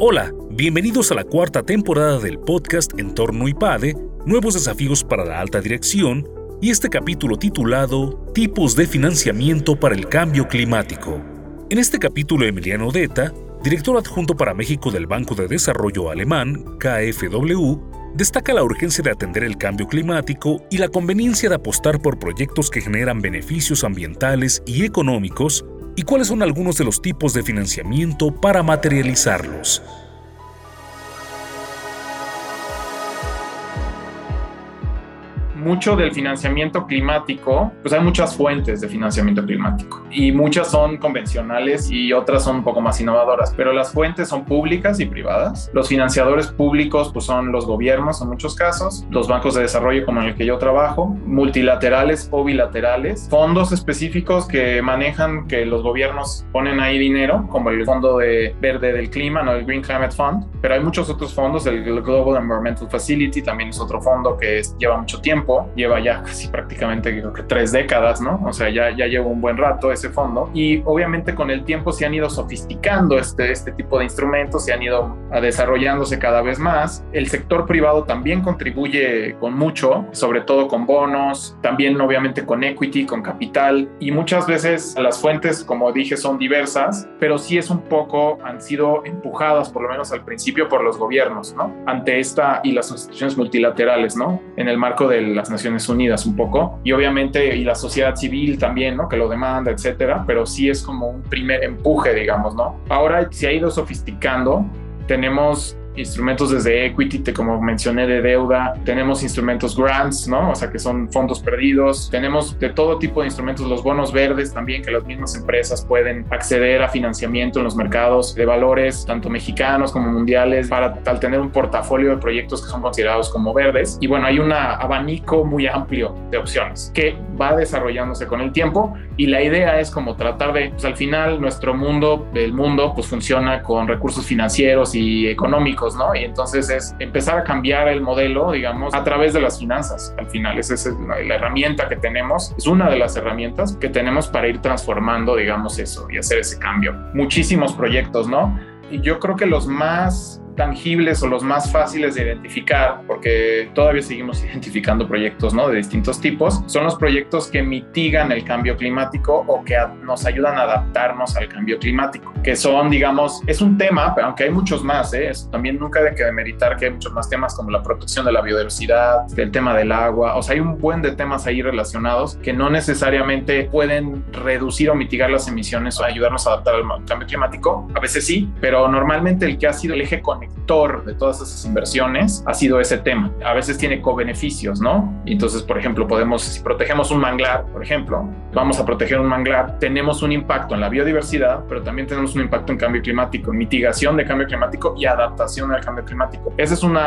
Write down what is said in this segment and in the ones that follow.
Hola, bienvenidos a la cuarta temporada del podcast Entorno IPADE, Nuevos Desafíos para la Alta Dirección, y este capítulo titulado Tipos de Financiamiento para el Cambio Climático. En este capítulo, Emiliano Odeta, director adjunto para México del Banco de Desarrollo Alemán, KfW, destaca la urgencia de atender el cambio climático y la conveniencia de apostar por proyectos que generan beneficios ambientales y económicos y cuáles son algunos de los tipos de financiamiento para materializarlos. Mucho del financiamiento climático, pues hay muchas fuentes de financiamiento climático y muchas son convencionales y otras son un poco más innovadoras, pero las fuentes son públicas y privadas. Los financiadores públicos pues son los gobiernos en muchos casos, los bancos de desarrollo como en el que yo trabajo, multilaterales o bilaterales, fondos específicos que manejan que los gobiernos ponen ahí dinero, como el Fondo de Verde del Clima, no el Green Climate Fund, pero hay muchos otros fondos, el Global Environmental Facility también es otro fondo que lleva mucho tiempo lleva ya casi prácticamente creo que tres décadas, ¿no? O sea, ya, ya lleva un buen rato ese fondo y obviamente con el tiempo se han ido sofisticando este, este tipo de instrumentos, se han ido desarrollándose cada vez más. El sector privado también contribuye con mucho, sobre todo con bonos, también obviamente con equity, con capital y muchas veces las fuentes, como dije, son diversas, pero sí es un poco, han sido empujadas por lo menos al principio por los gobiernos, ¿no? Ante esta y las instituciones multilaterales, ¿no? En el marco de las Naciones Unidas un poco y obviamente y la sociedad civil también, ¿no? Que lo demanda, etcétera, pero sí es como un primer empuje, digamos, ¿no? Ahora se ha ido sofisticando, tenemos instrumentos desde equity, como mencioné, de deuda, tenemos instrumentos grants, ¿no? O sea, que son fondos perdidos, tenemos de todo tipo de instrumentos, los bonos verdes también, que las mismas empresas pueden acceder a financiamiento en los mercados de valores, tanto mexicanos como mundiales, para tal tener un portafolio de proyectos que son considerados como verdes. Y bueno, hay un abanico muy amplio de opciones que va desarrollándose con el tiempo y la idea es como tratar de, pues al final nuestro mundo, el mundo, pues funciona con recursos financieros y económicos ¿no? Y entonces es empezar a cambiar el modelo, digamos, a través de las finanzas. Al final, esa es la, la herramienta que tenemos, es una de las herramientas que tenemos para ir transformando, digamos, eso y hacer ese cambio. Muchísimos proyectos, ¿no? Y yo creo que los más tangibles o los más fáciles de identificar, porque todavía seguimos identificando proyectos ¿no? de distintos tipos, son los proyectos que mitigan el cambio climático o que nos ayudan a adaptarnos al cambio climático, que son, digamos, es un tema, aunque hay muchos más, ¿eh? también nunca hay que demeritar que hay muchos más temas como la protección de la biodiversidad, el tema del agua, o sea, hay un buen de temas ahí relacionados que no necesariamente pueden reducir o mitigar las emisiones o ayudarnos a adaptar al cambio climático, a veces sí, pero normalmente el que ha sido el eje conectado de todas esas inversiones ha sido ese tema. A veces tiene co-beneficios, ¿no? Entonces, por ejemplo, podemos, si protegemos un manglar, por ejemplo, vamos a proteger un manglar, tenemos un impacto en la biodiversidad, pero también tenemos un impacto en cambio climático, en mitigación de cambio climático y adaptación al cambio climático. Ese es un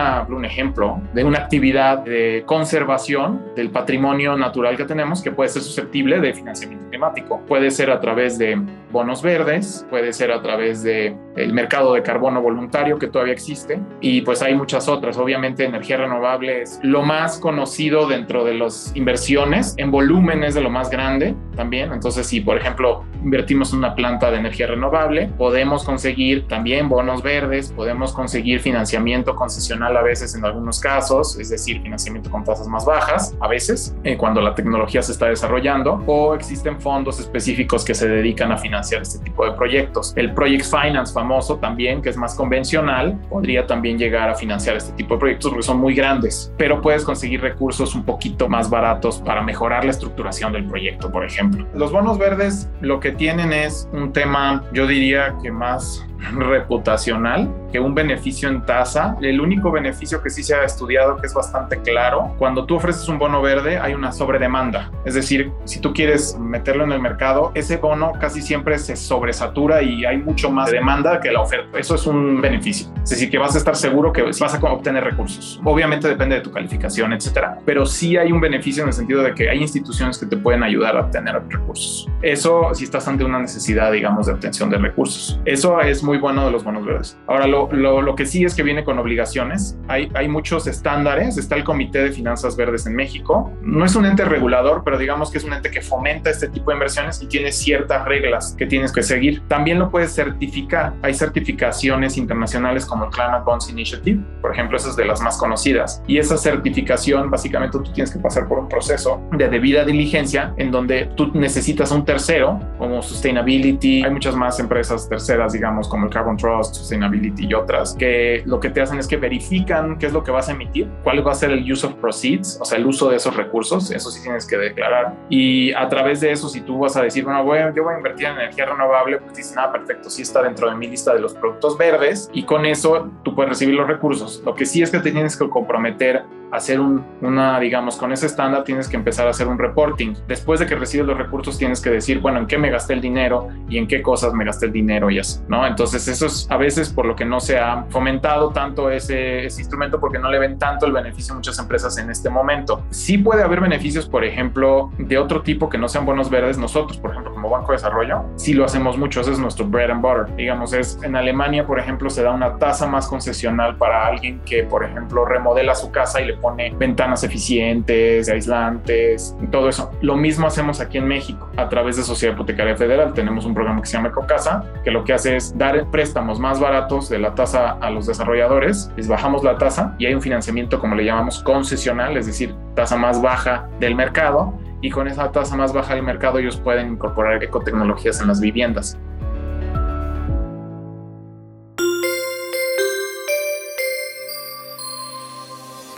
ejemplo de una actividad de conservación del patrimonio natural que tenemos que puede ser susceptible de financiamiento climático. Puede ser a través de bonos verdes, puede ser a través de el mercado de carbono voluntario que todavía existe y pues hay muchas otras. Obviamente energía renovable es lo más conocido dentro de las inversiones, en volumen es de lo más grande también. Entonces si por ejemplo invertimos en una planta de energía renovable, podemos conseguir también bonos verdes, podemos conseguir financiamiento concesional a veces en algunos casos, es decir, financiamiento con tasas más bajas a veces eh, cuando la tecnología se está desarrollando o existen fondos específicos que se dedican a financiar este tipo de proyectos. El Project Finance famoso también, que es más convencional, podría también llegar a financiar este tipo de proyectos porque son muy grandes, pero puedes conseguir recursos un poquito más baratos para mejorar la estructuración del proyecto, por ejemplo. Los bonos verdes lo que tienen es un tema, yo diría que más reputacional que un beneficio en tasa. El único beneficio que sí se ha estudiado, que es bastante claro, cuando tú ofreces un bono verde hay una sobredemanda. Es decir, si tú quieres meterlo en el mercado, ese bono casi siempre se sobresatura y hay mucho más demanda que la oferta. Eso es un beneficio. Es decir, que vas a estar seguro que vas a obtener recursos. Obviamente depende de tu calificación, etcétera, pero sí hay un beneficio en el sentido de que hay instituciones que te pueden ayudar a obtener recursos. Eso si estás ante una necesidad, digamos, de obtención de recursos. Eso es muy muy bueno de los bonos verdes. Ahora, lo, lo, lo que sí es que viene con obligaciones. Hay, hay muchos estándares. Está el Comité de Finanzas Verdes en México. No es un ente regulador, pero digamos que es un ente que fomenta este tipo de inversiones y tiene ciertas reglas que tienes que seguir. También lo puedes certificar. Hay certificaciones internacionales como el Climate Bonds Initiative, por ejemplo, esa es de las más conocidas. Y esa certificación, básicamente tú tienes que pasar por un proceso de debida diligencia en donde tú necesitas un tercero, como Sustainability. Hay muchas más empresas terceras, digamos, como el Carbon Trust, Sustainability y otras, que lo que te hacen es que verifican qué es lo que vas a emitir, cuál va a ser el use of proceeds, o sea, el uso de esos recursos, eso sí tienes que declarar. Y a través de eso, si tú vas a decir, bueno, voy, yo voy a invertir en energía renovable, pues dices, nada, perfecto, sí está dentro de mi lista de los productos verdes y con eso tú puedes recibir los recursos. Lo que sí es que te tienes que comprometer hacer un, una, digamos, con ese estándar tienes que empezar a hacer un reporting. Después de que recibes los recursos tienes que decir, bueno, en qué me gasté el dinero y en qué cosas me gasté el dinero y eso, ¿no? Entonces eso es a veces por lo que no se ha fomentado tanto ese, ese instrumento porque no le ven tanto el beneficio a muchas empresas en este momento. Sí puede haber beneficios, por ejemplo, de otro tipo que no sean bonos verdes. Nosotros, por ejemplo, como Banco de Desarrollo, sí lo hacemos mucho, ese es nuestro bread and butter. Digamos, es en Alemania, por ejemplo, se da una tasa más concesional para alguien que, por ejemplo, remodela su casa y le pone ventanas eficientes, aislantes, todo eso. Lo mismo hacemos aquí en México a través de Sociedad Hipotecaria Federal. Tenemos un programa que se llama Ecocasa, que lo que hace es dar préstamos más baratos de la tasa a los desarrolladores, les bajamos la tasa y hay un financiamiento, como le llamamos, concesional, es decir, tasa más baja del mercado y con esa tasa más baja del mercado ellos pueden incorporar ecotecnologías en las viviendas.